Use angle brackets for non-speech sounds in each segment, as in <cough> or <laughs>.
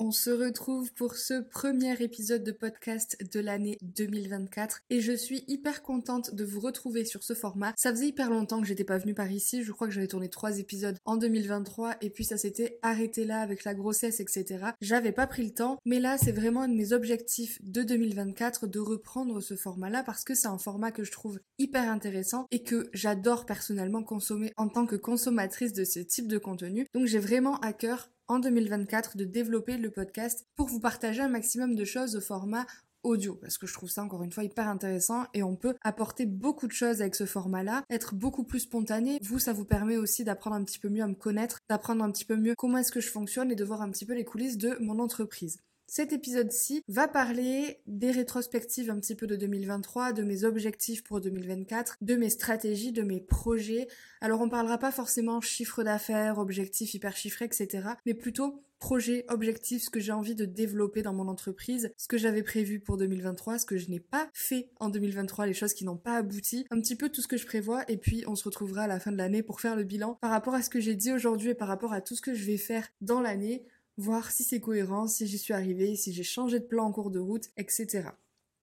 On se retrouve pour ce premier épisode de podcast de l'année 2024 et je suis hyper contente de vous retrouver sur ce format. Ça faisait hyper longtemps que j'étais pas venue par ici, je crois que j'avais tourné trois épisodes en 2023 et puis ça s'était arrêté là avec la grossesse etc. J'avais pas pris le temps mais là c'est vraiment un de mes objectifs de 2024 de reprendre ce format là parce que c'est un format que je trouve hyper intéressant et que j'adore personnellement consommer en tant que consommatrice de ce type de contenu. Donc j'ai vraiment à cœur en 2024 de développer le podcast pour vous partager un maximum de choses au format audio parce que je trouve ça encore une fois hyper intéressant et on peut apporter beaucoup de choses avec ce format-là, être beaucoup plus spontané. Vous, ça vous permet aussi d'apprendre un petit peu mieux à me connaître, d'apprendre un petit peu mieux comment est-ce que je fonctionne et de voir un petit peu les coulisses de mon entreprise. Cet épisode-ci va parler des rétrospectives un petit peu de 2023, de mes objectifs pour 2024, de mes stratégies, de mes projets. Alors on parlera pas forcément chiffre d'affaires, objectifs hyper chiffrés, etc. Mais plutôt projets, objectifs, ce que j'ai envie de développer dans mon entreprise, ce que j'avais prévu pour 2023, ce que je n'ai pas fait en 2023, les choses qui n'ont pas abouti, un petit peu tout ce que je prévois et puis on se retrouvera à la fin de l'année pour faire le bilan par rapport à ce que j'ai dit aujourd'hui et par rapport à tout ce que je vais faire dans l'année voir si c'est cohérent, si j'y suis arrivée, si j'ai changé de plan en cours de route, etc.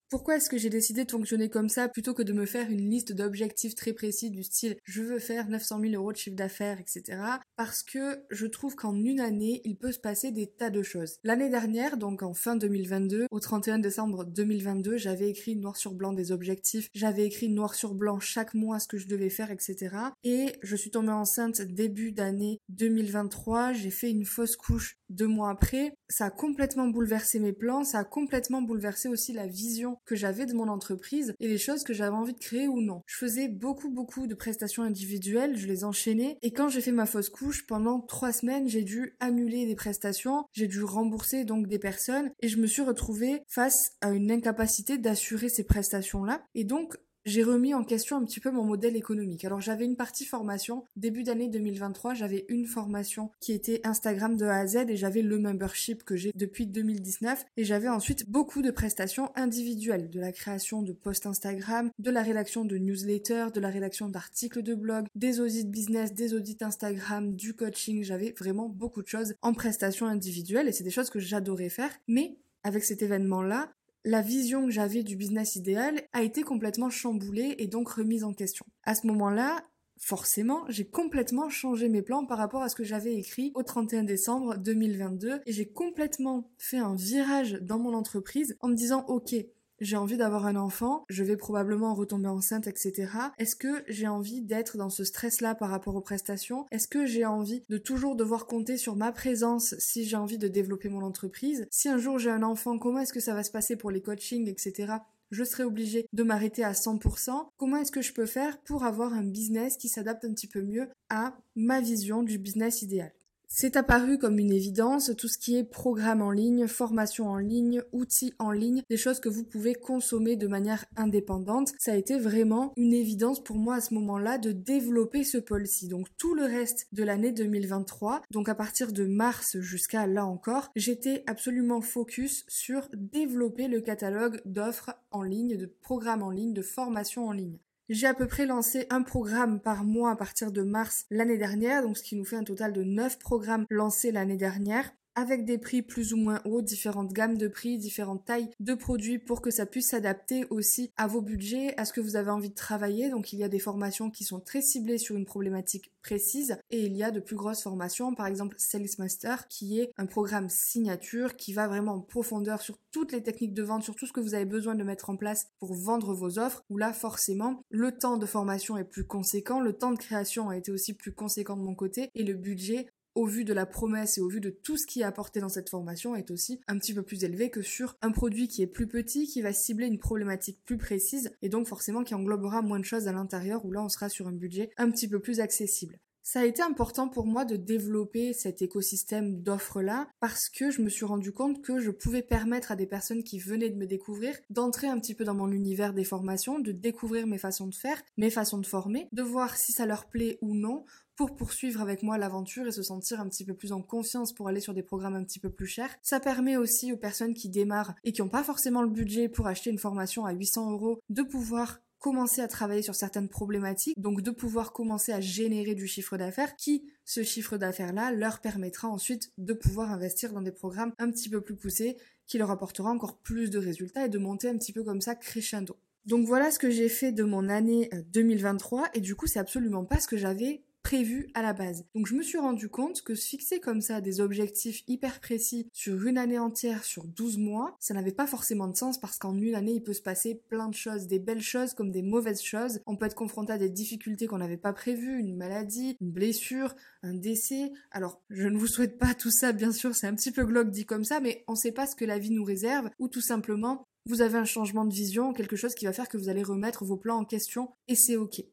Pourquoi est-ce que j'ai décidé de fonctionner comme ça plutôt que de me faire une liste d'objectifs très précis du style je veux faire 900 000 euros de chiffre d'affaires, etc. Parce que je trouve qu'en une année, il peut se passer des tas de choses. L'année dernière, donc en fin 2022, au 31 décembre 2022, j'avais écrit noir sur blanc des objectifs, j'avais écrit noir sur blanc chaque mois ce que je devais faire, etc. Et je suis tombée enceinte début d'année 2023, j'ai fait une fausse couche deux mois après. Ça a complètement bouleversé mes plans, ça a complètement bouleversé aussi la vision que j'avais de mon entreprise et les choses que j'avais envie de créer ou non. Je faisais beaucoup beaucoup de prestations individuelles, je les enchaînais et quand j'ai fait ma fausse couche, pendant trois semaines, j'ai dû annuler des prestations, j'ai dû rembourser donc des personnes et je me suis retrouvée face à une incapacité d'assurer ces prestations-là. Et donc, j'ai remis en question un petit peu mon modèle économique. Alors j'avais une partie formation, début d'année 2023, j'avais une formation qui était Instagram de A à Z et j'avais le membership que j'ai depuis 2019 et j'avais ensuite beaucoup de prestations individuelles, de la création de posts Instagram, de la rédaction de newsletters, de la rédaction d'articles de blog, des audits business, des audits Instagram, du coaching, j'avais vraiment beaucoup de choses en prestations individuelles et c'est des choses que j'adorais faire, mais avec cet événement-là, la vision que j'avais du business idéal a été complètement chamboulée et donc remise en question. À ce moment-là, forcément, j'ai complètement changé mes plans par rapport à ce que j'avais écrit au 31 décembre 2022 et j'ai complètement fait un virage dans mon entreprise en me disant ok, j'ai envie d'avoir un enfant, je vais probablement retomber enceinte, etc. Est-ce que j'ai envie d'être dans ce stress-là par rapport aux prestations? Est-ce que j'ai envie de toujours devoir compter sur ma présence si j'ai envie de développer mon entreprise? Si un jour j'ai un enfant, comment est-ce que ça va se passer pour les coachings, etc je serai obligée de m'arrêter à 100%. Comment est-ce que je peux faire pour avoir un business qui s'adapte un petit peu mieux à ma vision du business idéal? C'est apparu comme une évidence, tout ce qui est programme en ligne, formation en ligne, outils en ligne, des choses que vous pouvez consommer de manière indépendante. Ça a été vraiment une évidence pour moi à ce moment-là de développer ce pôle-ci. Donc tout le reste de l'année 2023, donc à partir de mars jusqu'à là encore, j'étais absolument focus sur développer le catalogue d'offres en ligne, de programmes en ligne, de formation en ligne. J'ai à peu près lancé un programme par mois à partir de mars l'année dernière, donc ce qui nous fait un total de 9 programmes lancés l'année dernière avec des prix plus ou moins hauts, différentes gammes de prix, différentes tailles de produits pour que ça puisse s'adapter aussi à vos budgets, à ce que vous avez envie de travailler. Donc il y a des formations qui sont très ciblées sur une problématique précise et il y a de plus grosses formations, par exemple Sales Master qui est un programme signature qui va vraiment en profondeur sur toutes les techniques de vente, sur tout ce que vous avez besoin de mettre en place pour vendre vos offres, où là forcément le temps de formation est plus conséquent, le temps de création a été aussi plus conséquent de mon côté et le budget au vu de la promesse et au vu de tout ce qui est apporté dans cette formation, est aussi un petit peu plus élevé que sur un produit qui est plus petit, qui va cibler une problématique plus précise et donc forcément qui englobera moins de choses à l'intérieur où là on sera sur un budget un petit peu plus accessible. Ça a été important pour moi de développer cet écosystème d'offres-là parce que je me suis rendu compte que je pouvais permettre à des personnes qui venaient de me découvrir d'entrer un petit peu dans mon univers des formations, de découvrir mes façons de faire, mes façons de former, de voir si ça leur plaît ou non pour poursuivre avec moi l'aventure et se sentir un petit peu plus en confiance pour aller sur des programmes un petit peu plus chers. Ça permet aussi aux personnes qui démarrent et qui n'ont pas forcément le budget pour acheter une formation à 800 euros de pouvoir commencer à travailler sur certaines problématiques, donc de pouvoir commencer à générer du chiffre d'affaires qui, ce chiffre d'affaires-là, leur permettra ensuite de pouvoir investir dans des programmes un petit peu plus poussés qui leur apportera encore plus de résultats et de monter un petit peu comme ça crescendo. Donc voilà ce que j'ai fait de mon année 2023 euh, et du coup c'est absolument pas ce que j'avais prévu à la base. Donc je me suis rendu compte que se fixer comme ça des objectifs hyper précis sur une année entière, sur 12 mois, ça n'avait pas forcément de sens parce qu'en une année, il peut se passer plein de choses, des belles choses comme des mauvaises choses. On peut être confronté à des difficultés qu'on n'avait pas prévues, une maladie, une blessure, un décès. Alors, je ne vous souhaite pas tout ça, bien sûr, c'est un petit peu glauque dit comme ça, mais on ne sait pas ce que la vie nous réserve ou tout simplement vous avez un changement de vision, quelque chose qui va faire que vous allez remettre vos plans en question et c'est ok.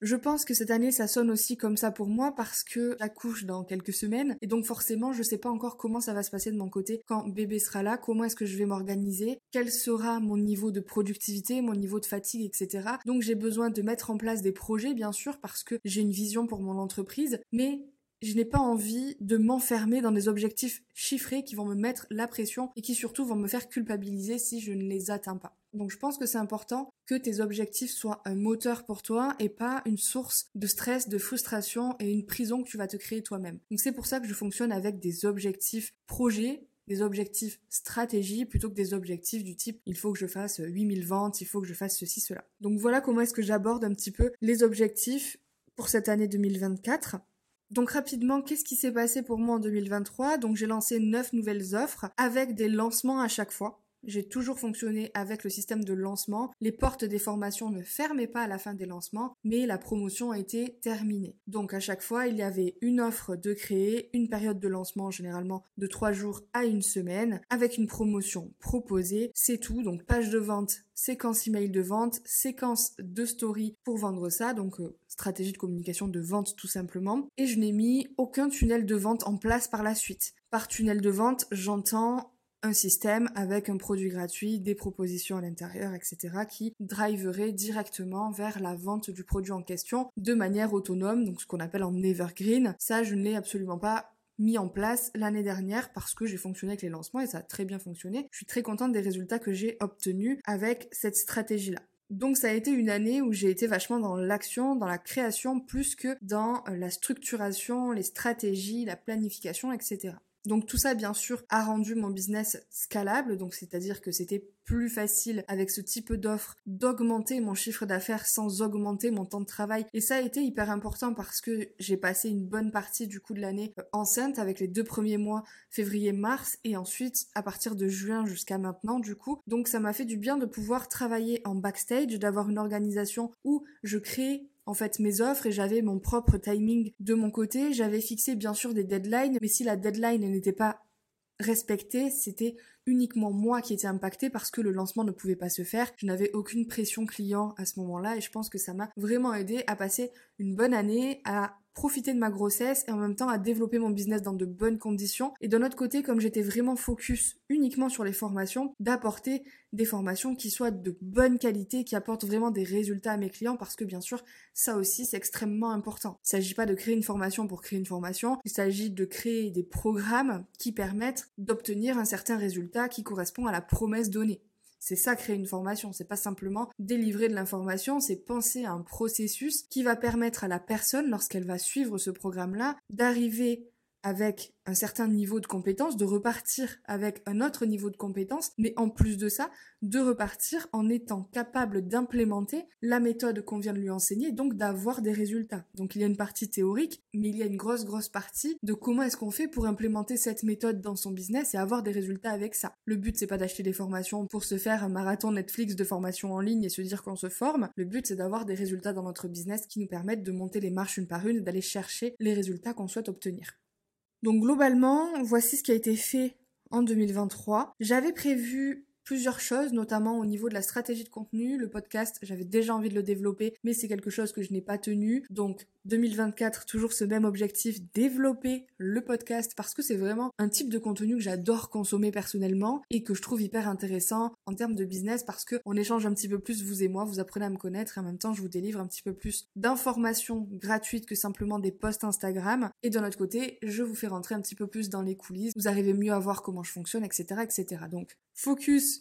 Je pense que cette année ça sonne aussi comme ça pour moi parce que j'accouche dans quelques semaines et donc forcément je sais pas encore comment ça va se passer de mon côté quand bébé sera là, comment est-ce que je vais m'organiser, quel sera mon niveau de productivité, mon niveau de fatigue, etc. Donc j'ai besoin de mettre en place des projets bien sûr parce que j'ai une vision pour mon entreprise, mais je n'ai pas envie de m'enfermer dans des objectifs chiffrés qui vont me mettre la pression et qui surtout vont me faire culpabiliser si je ne les atteins pas. Donc je pense que c'est important que tes objectifs soient un moteur pour toi et pas une source de stress, de frustration et une prison que tu vas te créer toi-même. Donc c'est pour ça que je fonctionne avec des objectifs projets des objectifs stratégie plutôt que des objectifs du type il faut que je fasse 8000 ventes, il faut que je fasse ceci, cela. Donc voilà comment est-ce que j'aborde un petit peu les objectifs pour cette année 2024. Donc rapidement, qu'est-ce qui s'est passé pour moi en 2023 Donc j'ai lancé 9 nouvelles offres avec des lancements à chaque fois. J'ai toujours fonctionné avec le système de lancement. Les portes des formations ne fermaient pas à la fin des lancements, mais la promotion a été terminée. Donc à chaque fois, il y avait une offre de créer, une période de lancement généralement de 3 jours à une semaine, avec une promotion proposée. C'est tout. Donc page de vente, séquence email de vente, séquence de story pour vendre ça. Donc euh, stratégie de communication de vente tout simplement. Et je n'ai mis aucun tunnel de vente en place par la suite. Par tunnel de vente, j'entends un système avec un produit gratuit, des propositions à l'intérieur, etc., qui driverait directement vers la vente du produit en question de manière autonome, donc ce qu'on appelle en evergreen. Ça, je ne l'ai absolument pas mis en place l'année dernière parce que j'ai fonctionné avec les lancements et ça a très bien fonctionné. Je suis très contente des résultats que j'ai obtenus avec cette stratégie-là. Donc ça a été une année où j'ai été vachement dans l'action, dans la création, plus que dans la structuration, les stratégies, la planification, etc. Donc tout ça, bien sûr, a rendu mon business scalable, donc c'est-à-dire que c'était plus facile avec ce type d'offre d'augmenter mon chiffre d'affaires sans augmenter mon temps de travail. Et ça a été hyper important parce que j'ai passé une bonne partie du coup de l'année euh, enceinte avec les deux premiers mois, février-mars, et ensuite à partir de juin jusqu'à maintenant du coup. Donc ça m'a fait du bien de pouvoir travailler en backstage, d'avoir une organisation où je crée en fait mes offres et j'avais mon propre timing de mon côté. J'avais fixé bien sûr des deadlines, mais si la deadline n'était pas respectée, c'était uniquement moi qui étais impactée parce que le lancement ne pouvait pas se faire. Je n'avais aucune pression client à ce moment-là et je pense que ça m'a vraiment aidé à passer une bonne année, à profiter de ma grossesse et en même temps à développer mon business dans de bonnes conditions. Et de notre côté, comme j'étais vraiment focus uniquement sur les formations, d'apporter des formations qui soient de bonne qualité, qui apportent vraiment des résultats à mes clients parce que bien sûr, ça aussi c'est extrêmement important. Il ne s'agit pas de créer une formation pour créer une formation, il s'agit de créer des programmes qui permettent d'obtenir un certain résultat qui correspond à la promesse donnée. C'est ça créer une formation, c'est pas simplement délivrer de l'information, c'est penser à un processus qui va permettre à la personne, lorsqu'elle va suivre ce programme-là, d'arriver avec un certain niveau de compétence, de repartir avec un autre niveau de compétence, mais en plus de ça, de repartir en étant capable d'implémenter la méthode qu'on vient de lui enseigner, donc d'avoir des résultats. Donc il y a une partie théorique, mais il y a une grosse grosse partie de comment est-ce qu'on fait pour implémenter cette méthode dans son business et avoir des résultats avec ça. Le but c'est pas d'acheter des formations pour se faire un marathon Netflix de formation en ligne et se dire qu'on se forme. Le but c'est d'avoir des résultats dans notre business qui nous permettent de monter les marches une par une et d'aller chercher les résultats qu'on souhaite obtenir. Donc globalement, voici ce qui a été fait en 2023. J'avais prévu plusieurs choses, notamment au niveau de la stratégie de contenu. Le podcast, j'avais déjà envie de le développer, mais c'est quelque chose que je n'ai pas tenu. Donc 2024, toujours ce même objectif, développer le podcast parce que c'est vraiment un type de contenu que j'adore consommer personnellement et que je trouve hyper intéressant en termes de business parce que on échange un petit peu plus vous et moi, vous apprenez à me connaître et en même temps je vous délivre un petit peu plus d'informations gratuites que simplement des posts Instagram et de notre côté je vous fais rentrer un petit peu plus dans les coulisses, vous arrivez mieux à voir comment je fonctionne, etc. etc. Donc focus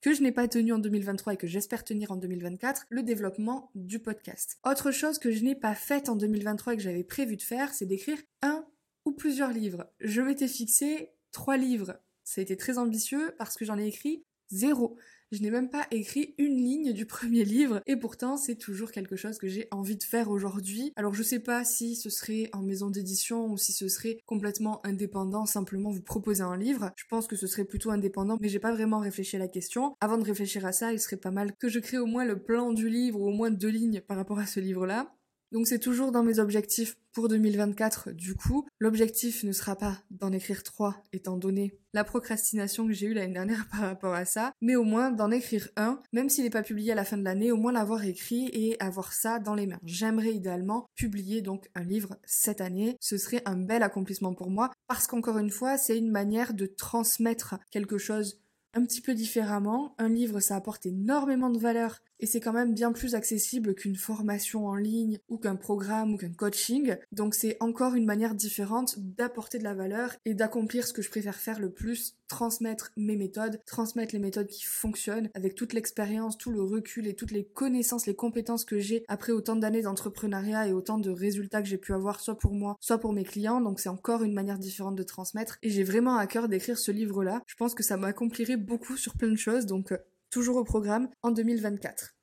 que je n'ai pas tenu en 2023 et que j'espère tenir en 2024, le développement du podcast. Autre chose que je n'ai pas faite en 2023 et que j'avais prévu de faire, c'est d'écrire un ou plusieurs livres. Je m'étais fixé trois livres. Ça a été très ambitieux parce que j'en ai écrit zéro. Je n'ai même pas écrit une ligne du premier livre et pourtant c'est toujours quelque chose que j'ai envie de faire aujourd'hui. Alors je sais pas si ce serait en maison d'édition ou si ce serait complètement indépendant, simplement vous proposer un livre. Je pense que ce serait plutôt indépendant mais j'ai pas vraiment réfléchi à la question. Avant de réfléchir à ça, il serait pas mal que je crée au moins le plan du livre ou au moins deux lignes par rapport à ce livre-là. Donc c'est toujours dans mes objectifs pour 2024 du coup. L'objectif ne sera pas d'en écrire trois étant donné la procrastination que j'ai eue l'année dernière <laughs> par rapport à ça, mais au moins d'en écrire un, même s'il n'est pas publié à la fin de l'année, au moins l'avoir écrit et avoir ça dans les mains. J'aimerais idéalement publier donc un livre cette année. Ce serait un bel accomplissement pour moi parce qu'encore une fois, c'est une manière de transmettre quelque chose un petit peu différemment. Un livre, ça apporte énormément de valeur et c'est quand même bien plus accessible qu'une formation en ligne ou qu'un programme ou qu'un coaching. Donc c'est encore une manière différente d'apporter de la valeur et d'accomplir ce que je préfère faire le plus, transmettre mes méthodes, transmettre les méthodes qui fonctionnent avec toute l'expérience, tout le recul et toutes les connaissances, les compétences que j'ai après autant d'années d'entrepreneuriat et autant de résultats que j'ai pu avoir soit pour moi, soit pour mes clients. Donc c'est encore une manière différente de transmettre et j'ai vraiment à cœur d'écrire ce livre-là. Je pense que ça m'accomplirait beaucoup sur plein de choses. Donc toujours au programme en 2024.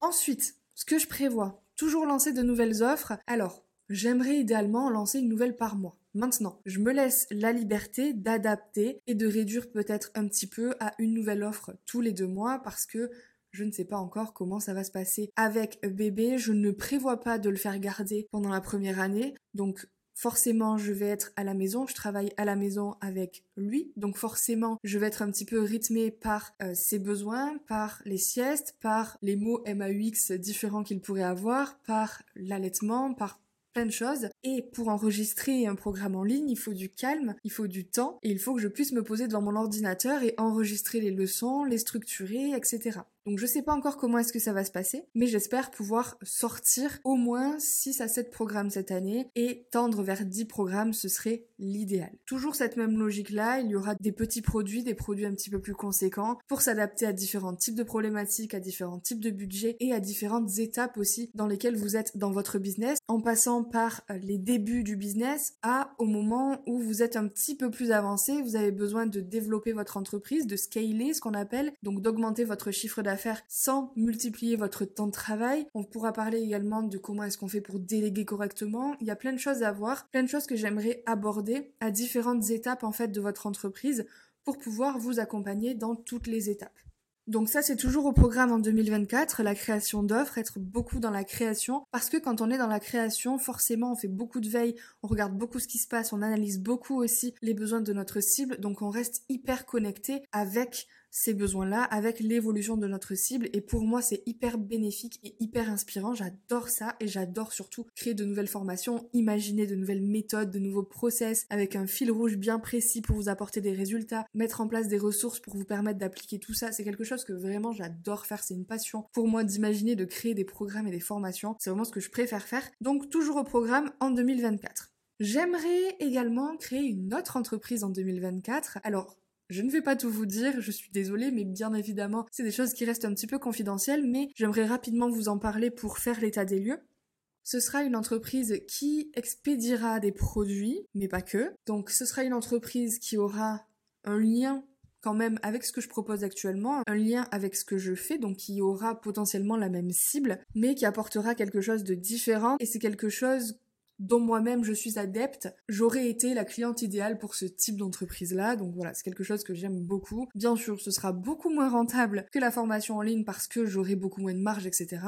Ensuite, ce que je prévois, toujours lancer de nouvelles offres. Alors, j'aimerais idéalement lancer une nouvelle par mois. Maintenant, je me laisse la liberté d'adapter et de réduire peut-être un petit peu à une nouvelle offre tous les deux mois parce que je ne sais pas encore comment ça va se passer avec bébé. Je ne prévois pas de le faire garder pendant la première année. Donc forcément je vais être à la maison, je travaille à la maison avec lui, donc forcément je vais être un petit peu rythmée par euh, ses besoins, par les siestes, par les mots MAUX différents qu'il pourrait avoir, par l'allaitement, par plein de choses. Et pour enregistrer un programme en ligne, il faut du calme, il faut du temps, et il faut que je puisse me poser devant mon ordinateur et enregistrer les leçons, les structurer, etc. Donc je sais pas encore comment est-ce que ça va se passer, mais j'espère pouvoir sortir au moins 6 à 7 programmes cette année et tendre vers 10 programmes, ce serait l'idéal. Toujours cette même logique là, il y aura des petits produits, des produits un petit peu plus conséquents pour s'adapter à différents types de problématiques, à différents types de budgets et à différentes étapes aussi dans lesquelles vous êtes dans votre business en passant par euh, les débuts du business à au moment où vous êtes un petit peu plus avancé, vous avez besoin de développer votre entreprise, de scaler ce qu'on appelle, donc d'augmenter votre chiffre d'affaires faire sans multiplier votre temps de travail. On pourra parler également de comment est-ce qu'on fait pour déléguer correctement. Il y a plein de choses à voir, plein de choses que j'aimerais aborder à différentes étapes en fait de votre entreprise pour pouvoir vous accompagner dans toutes les étapes. Donc ça, c'est toujours au programme en 2024, la création d'offres, être beaucoup dans la création, parce que quand on est dans la création, forcément, on fait beaucoup de veille, on regarde beaucoup ce qui se passe, on analyse beaucoup aussi les besoins de notre cible, donc on reste hyper connecté avec ces besoins-là avec l'évolution de notre cible. Et pour moi c'est hyper bénéfique et hyper inspirant, j'adore ça et j'adore surtout créer de nouvelles formations, imaginer de nouvelles méthodes, de nouveaux process avec un fil rouge bien précis pour vous apporter des résultats, mettre en place des ressources pour vous permettre d'appliquer tout ça, c'est quelque chose que vraiment j'adore faire, c'est une passion pour moi d'imaginer, de créer des programmes et des formations, c'est vraiment ce que je préfère faire, donc toujours au programme en 2024. J'aimerais également créer une autre entreprise en 2024. Alors, je ne vais pas tout vous dire, je suis désolée, mais bien évidemment, c'est des choses qui restent un petit peu confidentielles, mais j'aimerais rapidement vous en parler pour faire l'état des lieux. Ce sera une entreprise qui expédiera des produits, mais pas que. Donc ce sera une entreprise qui aura un lien quand même avec ce que je propose actuellement, un lien avec ce que je fais, donc qui aura potentiellement la même cible, mais qui apportera quelque chose de différent, et c'est quelque chose dont moi-même je suis adepte, j'aurais été la cliente idéale pour ce type d'entreprise-là. Donc voilà, c'est quelque chose que j'aime beaucoup. Bien sûr, ce sera beaucoup moins rentable que la formation en ligne parce que j'aurai beaucoup moins de marge, etc.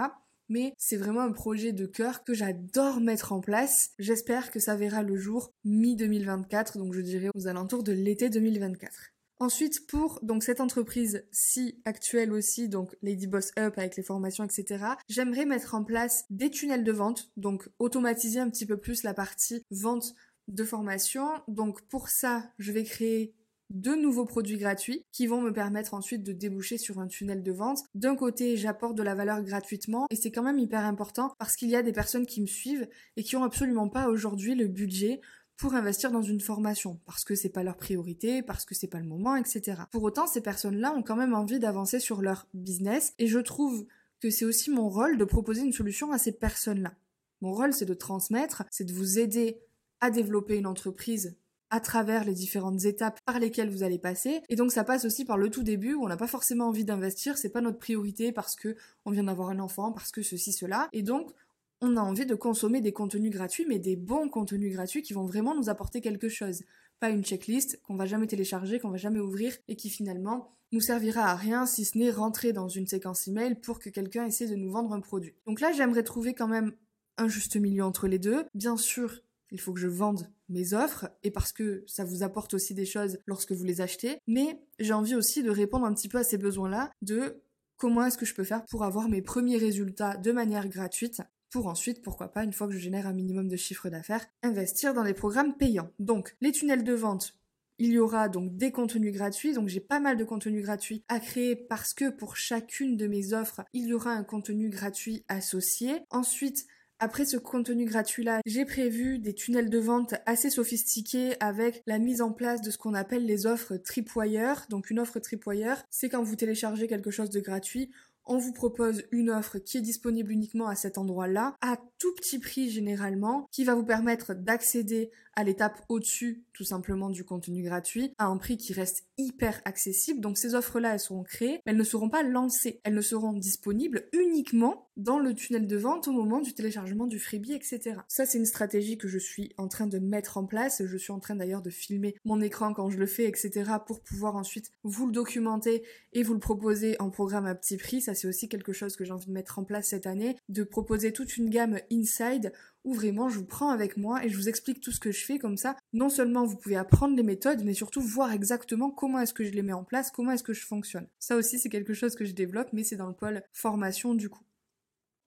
Mais c'est vraiment un projet de cœur que j'adore mettre en place. J'espère que ça verra le jour mi-2024, donc je dirais aux alentours de l'été 2024. Ensuite, pour cette entreprise-ci actuelle aussi, donc Lady Boss Up avec les formations, etc., j'aimerais mettre en place des tunnels de vente, donc automatiser un petit peu plus la partie vente de formation. Donc pour ça, je vais créer deux nouveaux produits gratuits qui vont me permettre ensuite de déboucher sur un tunnel de vente. D'un côté, j'apporte de la valeur gratuitement et c'est quand même hyper important parce qu'il y a des personnes qui me suivent et qui ont absolument pas aujourd'hui le budget pour investir dans une formation parce que c'est pas leur priorité, parce que c'est pas le moment, etc. Pour autant, ces personnes-là ont quand même envie d'avancer sur leur business et je trouve que c'est aussi mon rôle de proposer une solution à ces personnes-là. Mon rôle, c'est de transmettre, c'est de vous aider à développer une entreprise à travers les différentes étapes par lesquelles vous allez passer. Et donc ça passe aussi par le tout début où on n'a pas forcément envie d'investir, c'est pas notre priorité parce que on vient d'avoir un enfant, parce que ceci, cela. Et donc on a envie de consommer des contenus gratuits, mais des bons contenus gratuits qui vont vraiment nous apporter quelque chose. Pas une checklist qu'on va jamais télécharger, qu'on va jamais ouvrir et qui finalement nous servira à rien si ce n'est rentrer dans une séquence email pour que quelqu'un essaie de nous vendre un produit. Donc là, j'aimerais trouver quand même un juste milieu entre les deux. Bien sûr, il faut que je vende mes offres et parce que ça vous apporte aussi des choses lorsque vous les achetez. Mais j'ai envie aussi de répondre un petit peu à ces besoins-là de comment est-ce que je peux faire pour avoir mes premiers résultats de manière gratuite pour ensuite, pourquoi pas, une fois que je génère un minimum de chiffre d'affaires, investir dans des programmes payants. Donc, les tunnels de vente, il y aura donc des contenus gratuits, donc j'ai pas mal de contenus gratuits à créer parce que pour chacune de mes offres, il y aura un contenu gratuit associé. Ensuite, après ce contenu gratuit-là, j'ai prévu des tunnels de vente assez sophistiqués avec la mise en place de ce qu'on appelle les offres tripwire. Donc une offre tripwire, c'est quand vous téléchargez quelque chose de gratuit, on vous propose une offre qui est disponible uniquement à cet endroit-là, à tout petit prix généralement, qui va vous permettre d'accéder à l'étape au-dessus tout simplement du contenu gratuit à un prix qui reste hyper accessible. Donc ces offres-là, elles seront créées, mais elles ne seront pas lancées. Elles ne seront disponibles uniquement dans le tunnel de vente au moment du téléchargement du freebie, etc. Ça, c'est une stratégie que je suis en train de mettre en place. Je suis en train d'ailleurs de filmer mon écran quand je le fais, etc. pour pouvoir ensuite vous le documenter et vous le proposer en programme à petit prix. Ça, c'est aussi quelque chose que j'ai envie de mettre en place cette année, de proposer toute une gamme inside où vraiment je vous prends avec moi et je vous explique tout ce que je fais comme ça. Non seulement vous pouvez apprendre les méthodes, mais surtout voir exactement comment est-ce que je les mets en place, comment est-ce que je fonctionne. Ça aussi c'est quelque chose que je développe, mais c'est dans le pôle formation du coup.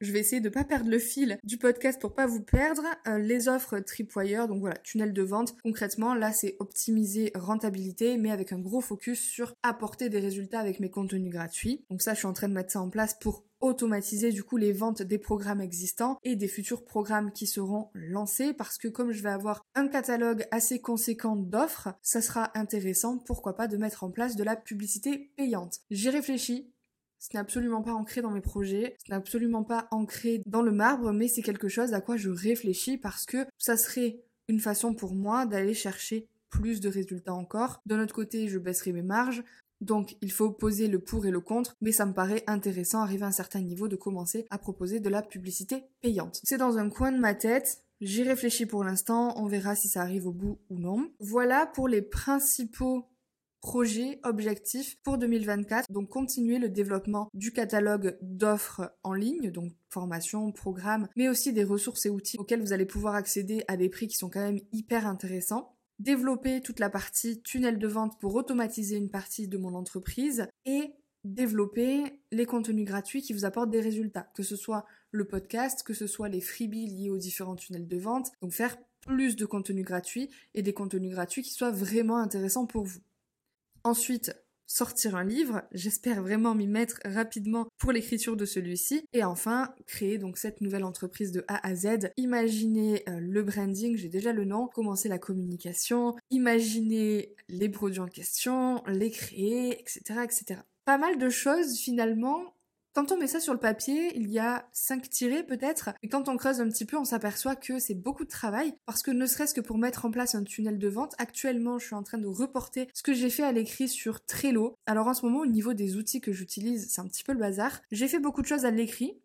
Je vais essayer de pas perdre le fil du podcast pour pas vous perdre. Euh, les offres Tripwire, donc voilà, tunnel de vente. Concrètement, là, c'est optimiser rentabilité, mais avec un gros focus sur apporter des résultats avec mes contenus gratuits. Donc ça, je suis en train de mettre ça en place pour automatiser du coup les ventes des programmes existants et des futurs programmes qui seront lancés parce que comme je vais avoir un catalogue assez conséquent d'offres, ça sera intéressant, pourquoi pas, de mettre en place de la publicité payante. J'y réfléchis, ce n'est absolument pas ancré dans mes projets, ce n'est absolument pas ancré dans le marbre, mais c'est quelque chose à quoi je réfléchis parce que ça serait une façon pour moi d'aller chercher plus de résultats encore. De notre côté, je baisserai mes marges. Donc, il faut poser le pour et le contre, mais ça me paraît intéressant, arrivé à un certain niveau, de commencer à proposer de la publicité payante. C'est dans un coin de ma tête, J'y réfléchis pour l'instant, on verra si ça arrive au bout ou non. Voilà pour les principaux projet, objectif pour 2024. Donc continuer le développement du catalogue d'offres en ligne, donc formation, programme, mais aussi des ressources et outils auxquels vous allez pouvoir accéder à des prix qui sont quand même hyper intéressants. Développer toute la partie tunnel de vente pour automatiser une partie de mon entreprise et développer les contenus gratuits qui vous apportent des résultats, que ce soit le podcast, que ce soit les freebies liés aux différents tunnels de vente. Donc faire plus de contenus gratuits et des contenus gratuits qui soient vraiment intéressants pour vous. Ensuite, sortir un livre, j'espère vraiment m'y mettre rapidement pour l'écriture de celui-ci et enfin créer donc cette nouvelle entreprise de A à Z, imaginer euh, le branding, j'ai déjà le nom, commencer la communication, imaginer les produits en question, les créer, etc., etc. Pas mal de choses finalement quand on met ça sur le papier, il y a cinq tirés peut-être, et quand on creuse un petit peu, on s'aperçoit que c'est beaucoup de travail, parce que ne serait-ce que pour mettre en place un tunnel de vente, actuellement je suis en train de reporter ce que j'ai fait à l'écrit sur Trello. Alors en ce moment, au niveau des outils que j'utilise, c'est un petit peu le bazar. J'ai fait beaucoup de choses à l'écrit,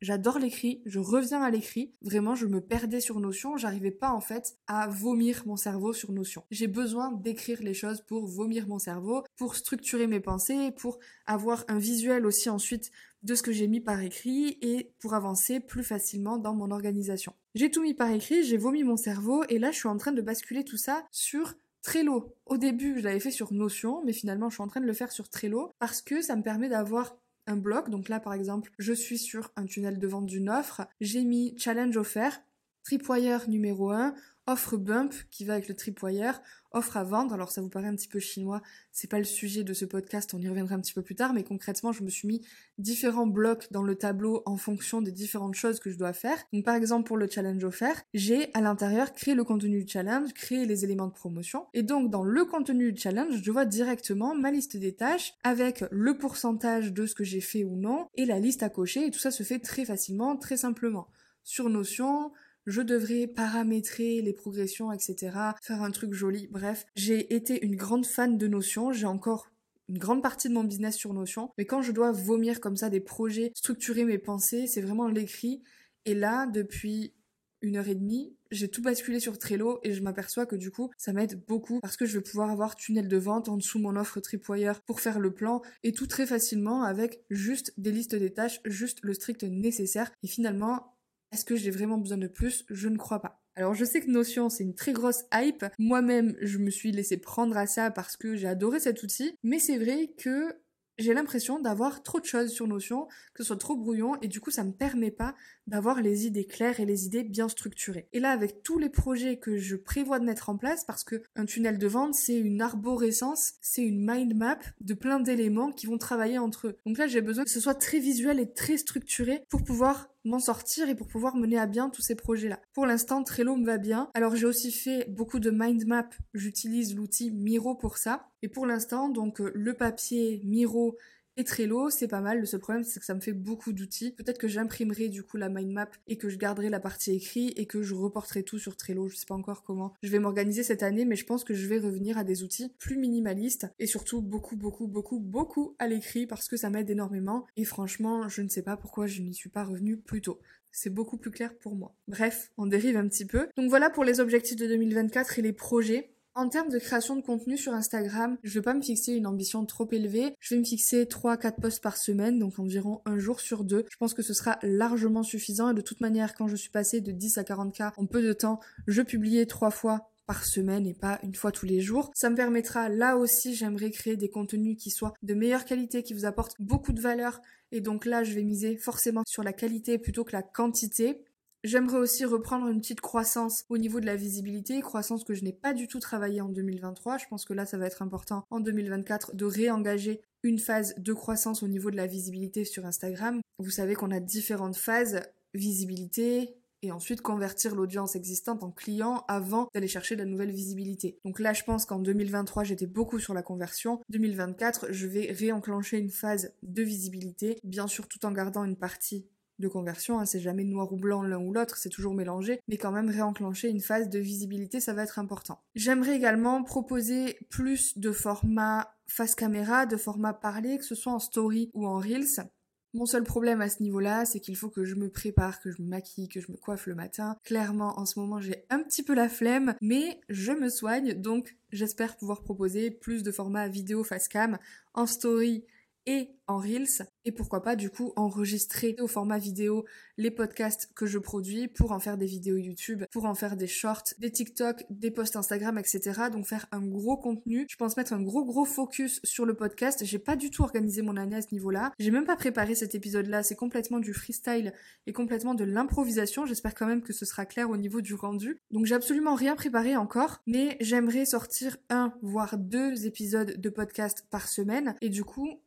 J'adore l'écrit, je reviens à l'écrit. Vraiment, je me perdais sur Notion, j'arrivais pas en fait à vomir mon cerveau sur Notion. J'ai besoin d'écrire les choses pour vomir mon cerveau, pour structurer mes pensées, pour avoir un visuel aussi ensuite de ce que j'ai mis par écrit et pour avancer plus facilement dans mon organisation. J'ai tout mis par écrit, j'ai vomi mon cerveau et là je suis en train de basculer tout ça sur Trello. Au début, je l'avais fait sur Notion, mais finalement, je suis en train de le faire sur Trello parce que ça me permet d'avoir un bloc. Donc là, par exemple, je suis sur un tunnel de vente d'une offre. J'ai mis challenge offert, tripwire numéro 1, offre bump qui va avec le tripwire, offre à vendre. Alors ça vous paraît un petit peu chinois, c'est pas le sujet de ce podcast, on y reviendra un petit peu plus tard, mais concrètement, je me suis mis différents blocs dans le tableau en fonction des différentes choses que je dois faire. Donc par exemple pour le challenge offert, j'ai à l'intérieur créé le contenu du challenge, créé les éléments de promotion et donc dans le contenu du challenge, je vois directement ma liste des tâches avec le pourcentage de ce que j'ai fait ou non et la liste à cocher et tout ça se fait très facilement, très simplement. Sur Notion, je devrais paramétrer les progressions, etc. Faire un truc joli. Bref, j'ai été une grande fan de Notion. J'ai encore une grande partie de mon business sur Notion. Mais quand je dois vomir comme ça des projets, structurer mes pensées, c'est vraiment l'écrit. Et là, depuis une heure et demie, j'ai tout basculé sur Trello et je m'aperçois que du coup, ça m'aide beaucoup parce que je vais pouvoir avoir tunnel de vente en dessous mon offre Tripwire pour faire le plan et tout très facilement avec juste des listes des tâches, juste le strict nécessaire. Et finalement, est-ce que j'ai vraiment besoin de plus? Je ne crois pas. Alors je sais que Notion c'est une très grosse hype. Moi-même je me suis laissé prendre à ça parce que j'ai adoré cet outil. Mais c'est vrai que j'ai l'impression d'avoir trop de choses sur Notion, que ce soit trop brouillon, et du coup ça me permet pas d'avoir les idées claires et les idées bien structurées. Et là, avec tous les projets que je prévois de mettre en place, parce que un tunnel de vente, c'est une arborescence, c'est une mind map de plein d'éléments qui vont travailler entre eux. Donc là, j'ai besoin que ce soit très visuel et très structuré pour pouvoir m'en sortir et pour pouvoir mener à bien tous ces projets-là. Pour l'instant, Trello me va bien. Alors j'ai aussi fait beaucoup de mind map. J'utilise l'outil Miro pour ça. Et pour l'instant, donc euh, le papier Miro et Trello, c'est pas mal. Le seul problème, c'est que ça me fait beaucoup d'outils. Peut-être que j'imprimerai du coup la mind map et que je garderai la partie écrit et que je reporterai tout sur Trello. Je sais pas encore comment. Je vais m'organiser cette année, mais je pense que je vais revenir à des outils plus minimalistes et surtout beaucoup, beaucoup, beaucoup, beaucoup à l'écrit parce que ça m'aide énormément. Et franchement, je ne sais pas pourquoi je n'y suis pas revenue plus tôt. C'est beaucoup plus clair pour moi. Bref, on dérive un petit peu. Donc voilà pour les objectifs de 2024 et les projets. En termes de création de contenu sur Instagram, je vais pas me fixer une ambition trop élevée. Je vais me fixer 3-4 posts par semaine, donc environ un jour sur deux. Je pense que ce sera largement suffisant et de toute manière, quand je suis passée de 10 à 40k en peu de temps, je publiais trois fois par semaine et pas une fois tous les jours. Ça me permettra, là aussi, j'aimerais créer des contenus qui soient de meilleure qualité, qui vous apportent beaucoup de valeur. Et donc là, je vais miser forcément sur la qualité plutôt que la quantité. J'aimerais aussi reprendre une petite croissance au niveau de la visibilité, croissance que je n'ai pas du tout travaillé en 2023. Je pense que là, ça va être important en 2024 de réengager une phase de croissance au niveau de la visibilité sur Instagram. Vous savez qu'on a différentes phases, visibilité, et ensuite convertir l'audience existante en client avant d'aller chercher de la nouvelle visibilité. Donc là, je pense qu'en 2023, j'étais beaucoup sur la conversion. 2024, je vais réenclencher une phase de visibilité, bien sûr tout en gardant une partie de conversion, hein, c'est jamais noir ou blanc l'un ou l'autre, c'est toujours mélangé, mais quand même réenclencher une phase de visibilité, ça va être important. J'aimerais également proposer plus de formats face caméra, de formats parlés, que ce soit en story ou en reels. Mon seul problème à ce niveau-là, c'est qu'il faut que je me prépare, que je me maquille, que je me coiffe le matin. Clairement, en ce moment, j'ai un petit peu la flemme, mais je me soigne, donc j'espère pouvoir proposer plus de formats vidéo face cam en story et en Reels et pourquoi pas du coup enregistrer au format vidéo les podcasts que je produis pour en faire des vidéos YouTube, pour en faire des shorts, des TikTok, des posts Instagram, etc. Donc faire un gros contenu. Je pense mettre un gros gros focus sur le podcast. J'ai pas du tout organisé mon année à ce niveau-là. J'ai même pas préparé cet épisode-là. C'est complètement du freestyle et complètement de l'improvisation. J'espère quand même que ce sera clair au niveau du rendu. Donc j'ai absolument rien préparé encore, mais j'aimerais sortir un voire deux épisodes de podcast par semaine et du coup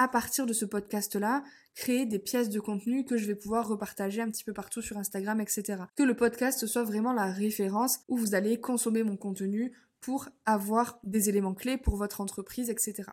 à partir de ce podcast-là, créer des pièces de contenu que je vais pouvoir repartager un petit peu partout sur Instagram, etc. Que le podcast soit vraiment la référence où vous allez consommer mon contenu pour avoir des éléments clés pour votre entreprise, etc.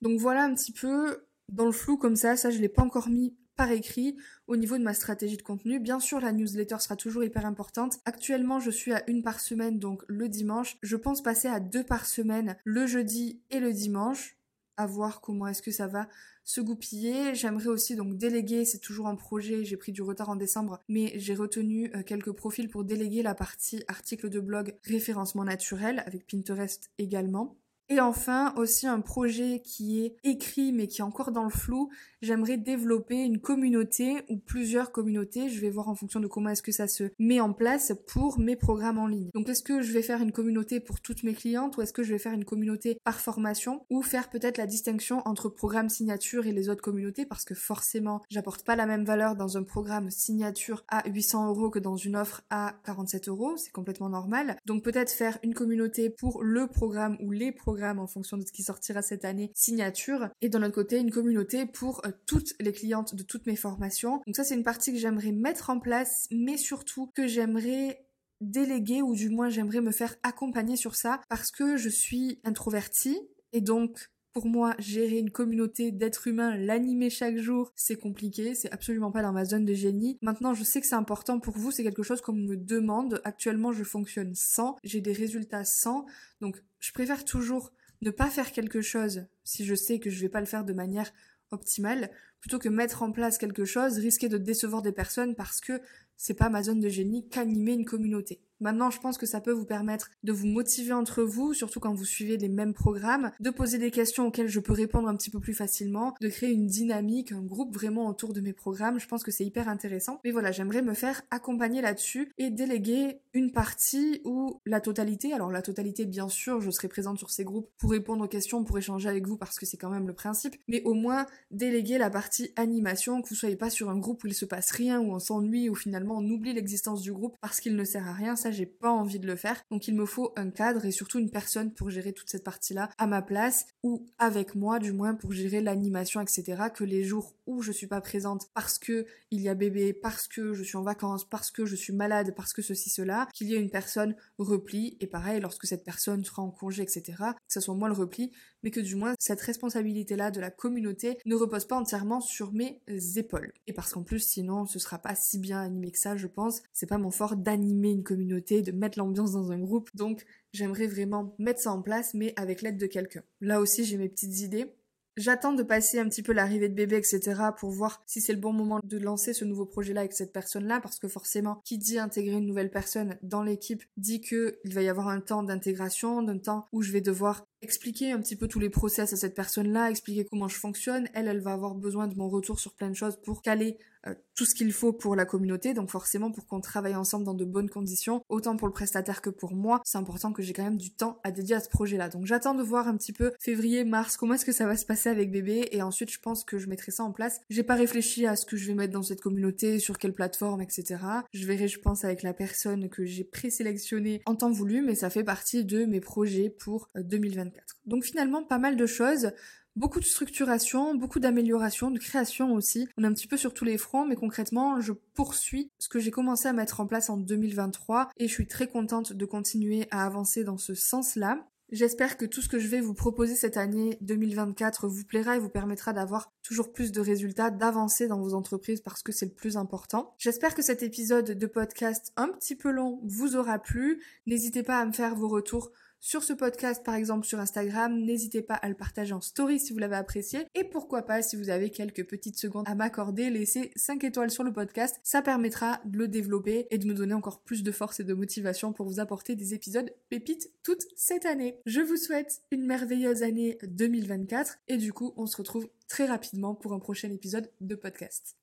Donc voilà un petit peu dans le flou comme ça, ça je l'ai pas encore mis par écrit au niveau de ma stratégie de contenu. Bien sûr, la newsletter sera toujours hyper importante. Actuellement, je suis à une par semaine, donc le dimanche. Je pense passer à deux par semaine, le jeudi et le dimanche à voir comment est-ce que ça va se goupiller. J'aimerais aussi donc déléguer, c'est toujours un projet, j'ai pris du retard en décembre, mais j'ai retenu euh, quelques profils pour déléguer la partie article de blog référencement naturel avec Pinterest également. Et enfin, aussi un projet qui est écrit mais qui est encore dans le flou. J'aimerais développer une communauté ou plusieurs communautés. Je vais voir en fonction de comment est-ce que ça se met en place pour mes programmes en ligne. Donc est-ce que je vais faire une communauté pour toutes mes clientes ou est-ce que je vais faire une communauté par formation ou faire peut-être la distinction entre programme signature et les autres communautés? Parce que forcément j'apporte pas la même valeur dans un programme signature à 800 euros que dans une offre à 47 euros. C'est complètement normal. Donc peut-être faire une communauté pour le programme ou les programmes en fonction de ce qui sortira cette année signature et d'un autre côté une communauté pour euh, toutes les clientes de toutes mes formations. Donc ça c'est une partie que j'aimerais mettre en place mais surtout que j'aimerais déléguer ou du moins j'aimerais me faire accompagner sur ça parce que je suis introvertie et donc pour moi, gérer une communauté d'êtres humains, l'animer chaque jour, c'est compliqué, c'est absolument pas dans ma zone de génie. Maintenant, je sais que c'est important pour vous, c'est quelque chose qu'on me demande. Actuellement, je fonctionne sans, j'ai des résultats sans, donc je préfère toujours ne pas faire quelque chose si je sais que je vais pas le faire de manière optimale, plutôt que mettre en place quelque chose, risquer de décevoir des personnes parce que c'est pas ma zone de génie qu'animer une communauté. Maintenant, je pense que ça peut vous permettre de vous motiver entre vous, surtout quand vous suivez les mêmes programmes, de poser des questions auxquelles je peux répondre un petit peu plus facilement, de créer une dynamique, un groupe vraiment autour de mes programmes. Je pense que c'est hyper intéressant. Mais voilà, j'aimerais me faire accompagner là-dessus et déléguer une partie ou la totalité. Alors la totalité, bien sûr, je serai présente sur ces groupes pour répondre aux questions, pour échanger avec vous parce que c'est quand même le principe. Mais au moins déléguer la partie animation, que vous soyez pas sur un groupe où il se passe rien, où on s'ennuie, où finalement on oublie l'existence du groupe parce qu'il ne sert à rien. J'ai pas envie de le faire. Donc il me faut un cadre et surtout une personne pour gérer toute cette partie-là à ma place ou avec moi du moins pour gérer l'animation, etc. Que les jours où je suis pas présente parce que il y a bébé, parce que je suis en vacances, parce que je suis malade, parce que ceci, cela, qu'il y ait une personne repli et pareil lorsque cette personne sera en congé, etc. Que ce soit moi le repli, mais que du moins cette responsabilité-là de la communauté ne repose pas entièrement sur mes épaules. Et parce qu'en plus sinon ce sera pas si bien animé que ça, je pense. C'est pas mon fort d'animer une communauté, de mettre l'ambiance dans un groupe, donc j'aimerais vraiment mettre ça en place, mais avec l'aide de quelqu'un. Là aussi j'ai mes petites idées. J'attends de passer un petit peu l'arrivée de bébé, etc. pour voir si c'est le bon moment de lancer ce nouveau projet-là avec cette personne-là, parce que forcément, qui dit intégrer une nouvelle personne dans l'équipe dit qu'il va y avoir un temps d'intégration, un temps où je vais devoir expliquer un petit peu tous les process à cette personne-là, expliquer comment je fonctionne. Elle, elle va avoir besoin de mon retour sur plein de choses pour caler euh, tout ce qu'il faut pour la communauté. Donc forcément, pour qu'on travaille ensemble dans de bonnes conditions, autant pour le prestataire que pour moi, c'est important que j'ai quand même du temps à dédier à ce projet-là. Donc j'attends de voir un petit peu février, mars, comment est-ce que ça va se passer avec bébé. Et ensuite, je pense que je mettrai ça en place. J'ai pas réfléchi à ce que je vais mettre dans cette communauté, sur quelle plateforme, etc. Je verrai, je pense, avec la personne que j'ai présélectionnée en temps voulu, mais ça fait partie de mes projets pour 2024. Donc finalement, pas mal de choses. Beaucoup de structuration, beaucoup d'amélioration, de création aussi. On est un petit peu sur tous les fronts, mais concrètement, je poursuis ce que j'ai commencé à mettre en place en 2023 et je suis très contente de continuer à avancer dans ce sens-là. J'espère que tout ce que je vais vous proposer cette année 2024 vous plaira et vous permettra d'avoir toujours plus de résultats, d'avancer dans vos entreprises parce que c'est le plus important. J'espère que cet épisode de podcast un petit peu long vous aura plu. N'hésitez pas à me faire vos retours sur ce podcast, par exemple sur Instagram. N'hésitez pas à le partager en story si vous l'avez apprécié. Et pourquoi pas, si vous avez quelques petites secondes à m'accorder, laissez 5 étoiles sur le podcast. Ça permettra de le développer et de me donner encore plus de force et de motivation pour vous apporter des épisodes pépites toute cette année. Je vous souhaite une merveilleuse année 2024 et du coup, on se retrouve très rapidement pour un prochain épisode de podcast.